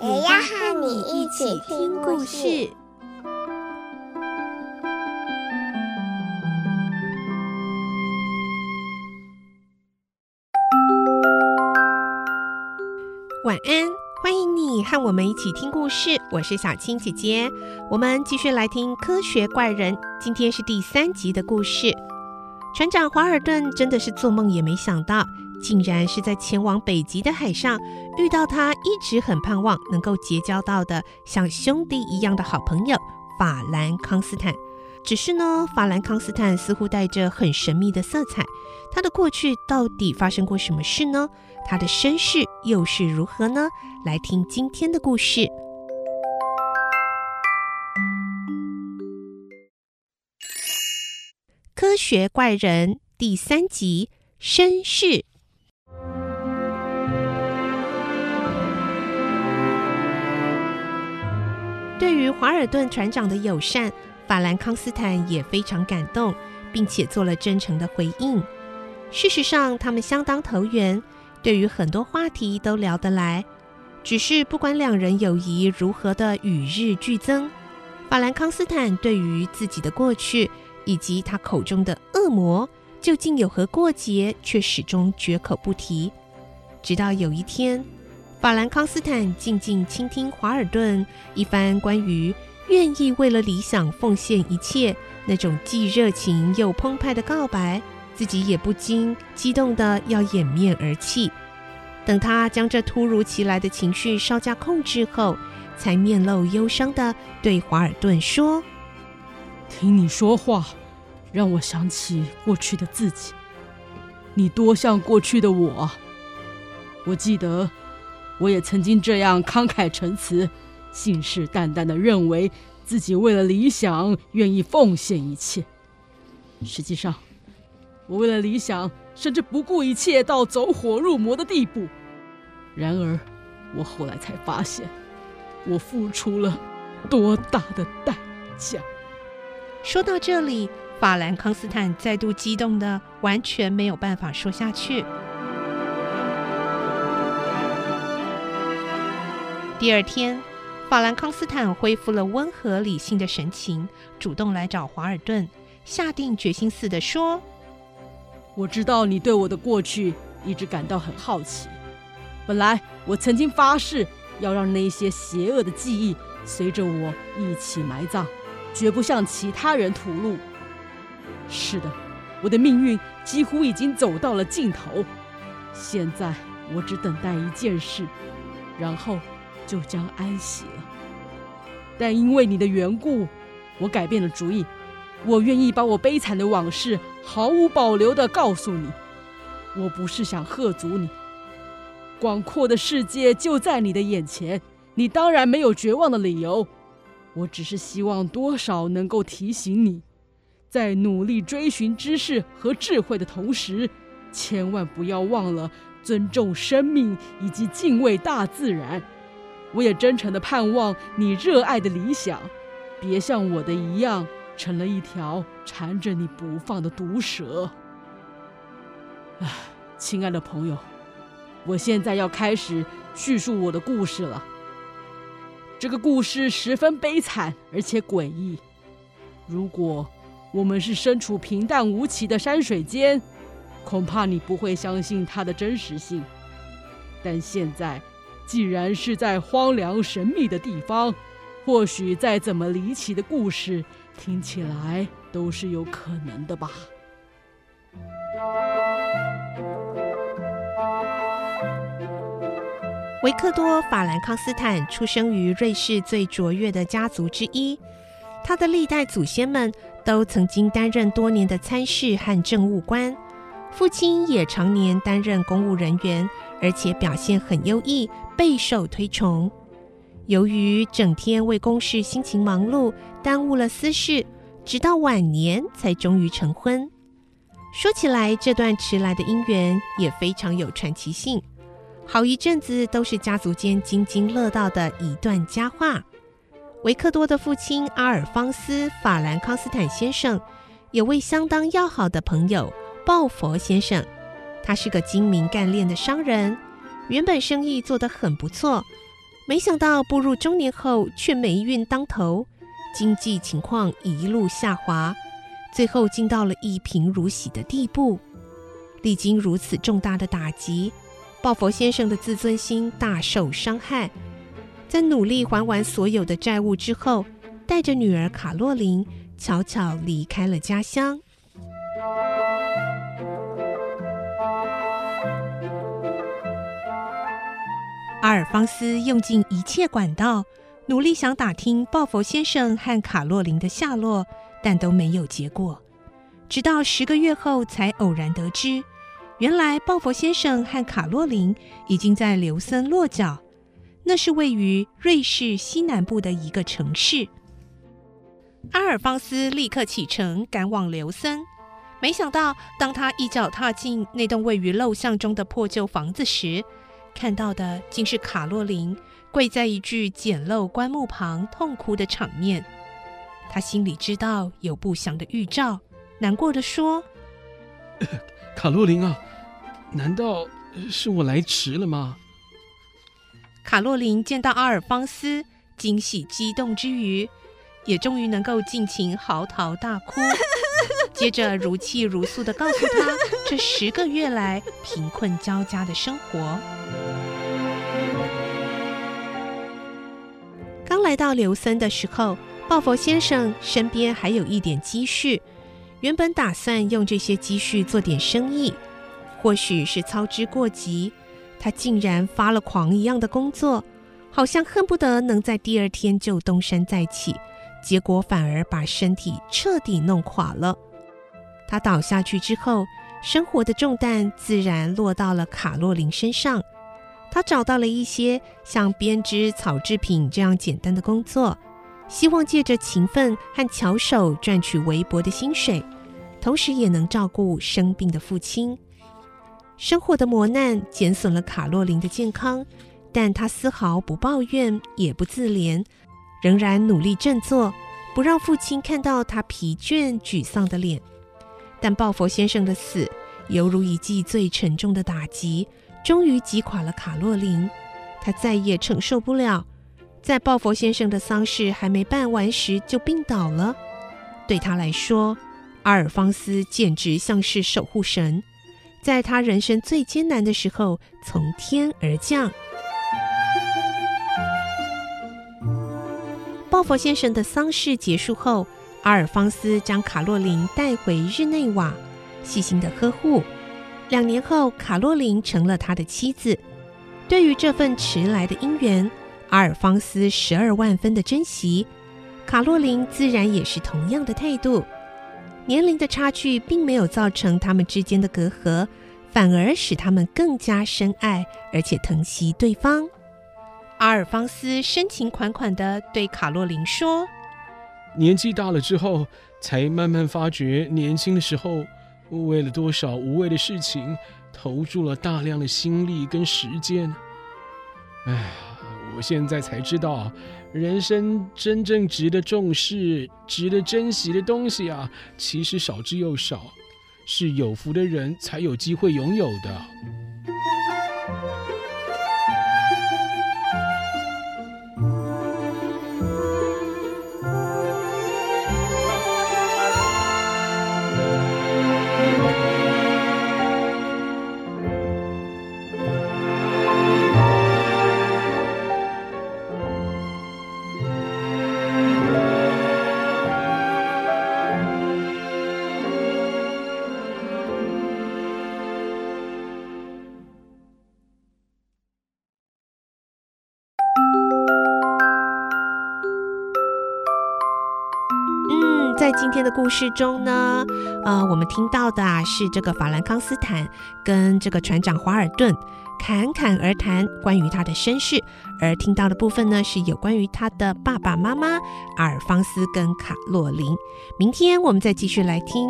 也要和你一起听故事。晚安，欢迎你和我们一起听故事。我是小青姐姐，我们继续来听《科学怪人》。今天是第三集的故事。船长华尔顿真的是做梦也没想到，竟然是在前往北极的海上遇到他一直很盼望能够结交到的像兄弟一样的好朋友法兰康斯坦。只是呢，法兰康斯坦似乎带着很神秘的色彩。他的过去到底发生过什么事呢？他的身世又是如何呢？来听今天的故事，《科学怪人》第三集：身世。对于华尔顿船长的友善。法兰康斯坦也非常感动，并且做了真诚的回应。事实上，他们相当投缘，对于很多话题都聊得来。只是不管两人友谊如何的与日俱增，法兰康斯坦对于自己的过去以及他口中的恶魔究竟有何过节，却始终绝口不提。直到有一天，法兰康斯坦静静倾听华尔顿一番关于。愿意为了理想奉献一切，那种既热情又澎湃的告白，自己也不禁激动得要掩面而泣。等他将这突如其来的情绪稍加控制后，才面露忧伤地对华尔顿说：“听你说话，让我想起过去的自己。你多像过去的我。我记得，我也曾经这样慷慨陈词。”信誓旦旦地认为自己为了理想愿意奉献一切，实际上，我为了理想甚至不顾一切到走火入魔的地步。然而，我后来才发现，我付出了多大的代价。说到这里，法兰康斯坦再度激动得完全没有办法说下去。第二天。法兰康斯坦恢复了温和理性的神情，主动来找华尔顿，下定决心似的说：“我知道你对我的过去一直感到很好奇。本来我曾经发誓要让那些邪恶的记忆随着我一起埋葬，绝不向其他人吐露。是的，我的命运几乎已经走到了尽头。现在我只等待一件事，然后。”就将安息了，但因为你的缘故，我改变了主意。我愿意把我悲惨的往事毫无保留地告诉你。我不是想吓阻你，广阔的世界就在你的眼前，你当然没有绝望的理由。我只是希望多少能够提醒你，在努力追寻知识和智慧的同时，千万不要忘了尊重生命以及敬畏大自然。我也真诚地盼望你热爱的理想，别像我的一样，成了一条缠着你不放的毒蛇。唉，亲爱的朋友，我现在要开始叙述我的故事了。这个故事十分悲惨而且诡异。如果我们是身处平淡无奇的山水间，恐怕你不会相信它的真实性。但现在。既然是在荒凉神秘的地方，或许再怎么离奇的故事，听起来都是有可能的吧。维克多·法兰康斯坦出生于瑞士最卓越的家族之一，他的历代祖先们都曾经担任多年的参事和政务官，父亲也常年担任公务人员。而且表现很优异，备受推崇。由于整天为公事辛勤忙碌，耽误了私事，直到晚年才终于成婚。说起来，这段迟来的姻缘也非常有传奇性，好一阵子都是家族间津津乐道的一段佳话。维克多的父亲阿尔方斯·法兰康斯坦先生有位相当要好的朋友鲍佛先生，他是个精明干练的商人，原本生意做得很不错，没想到步入中年后却霉运当头，经济情况一路下滑。最后竟到了一贫如洗的地步。历经如此重大的打击，鲍佛先生的自尊心大受伤害。在努力还完所有的债务之后，带着女儿卡洛琳悄悄离开了家乡。阿尔方斯用尽一切管道，努力想打听鲍佛先生和卡洛琳的下落。但都没有结果，直到十个月后才偶然得知，原来鲍佛先生和卡洛琳已经在琉森落脚，那是位于瑞士西南部的一个城市。阿尔方斯立刻启程赶往琉森，没想到当他一脚踏进那栋位于陋巷中的破旧房子时，看到的竟是卡洛琳跪在一具简陋棺木旁痛哭的场面。他心里知道有不祥的预兆，难过的说：“卡洛琳啊，难道是我来迟了吗？”卡洛琳见到阿尔方斯，惊喜激动之余，也终于能够尽情嚎啕大哭。接着如泣如诉地告诉他这十个月来贫困交加的生活。来到刘森的时候。鲍佛先生身边还有一点积蓄，原本打算用这些积蓄做点生意，或许是操之过急，他竟然发了狂一样的工作，好像恨不得能在第二天就东山再起，结果反而把身体彻底弄垮了。他倒下去之后，生活的重担自然落到了卡洛琳身上。他找到了一些像编织草制品这样简单的工作。希望借着勤奋和巧手赚取微薄的薪水，同时也能照顾生病的父亲。生活的磨难减损了卡洛琳的健康，但他丝毫不抱怨，也不自怜，仍然努力振作，不让父亲看到他疲倦沮丧的脸。但鲍佛先生的死犹如一记最沉重的打击，终于击垮了卡洛琳，她再也承受不了。在鲍佛先生的丧事还没办完时就病倒了。对他来说，阿尔方斯简直像是守护神，在他人生最艰难的时候从天而降。鲍佛先生的丧事结束后，阿尔方斯将卡洛琳带回日内瓦，细心的呵护。两年后，卡洛琳成了他的妻子。对于这份迟来的姻缘，阿尔方斯十二万分的珍惜，卡洛琳自然也是同样的态度。年龄的差距并没有造成他们之间的隔阂，反而使他们更加深爱，而且疼惜对方。阿尔方斯深情款款地对卡洛琳说：“年纪大了之后，才慢慢发觉，年轻的时候为了多少无谓的事情，投注了大量的心力跟时间。唉。”我现在才知道，人生真正值得重视、值得珍惜的东西啊，其实少之又少，是有福的人才有机会拥有的。在今天的故事中呢，呃，我们听到的啊是这个法兰康斯坦跟这个船长华尔顿侃侃而谈关于他的身世，而听到的部分呢是有关于他的爸爸妈妈阿尔方斯跟卡洛琳。明天我们再继续来听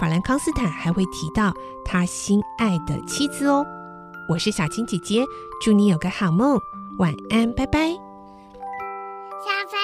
法兰康斯坦还会提到他心爱的妻子哦。我是小青姐姐，祝你有个好梦，晚安，拜拜。小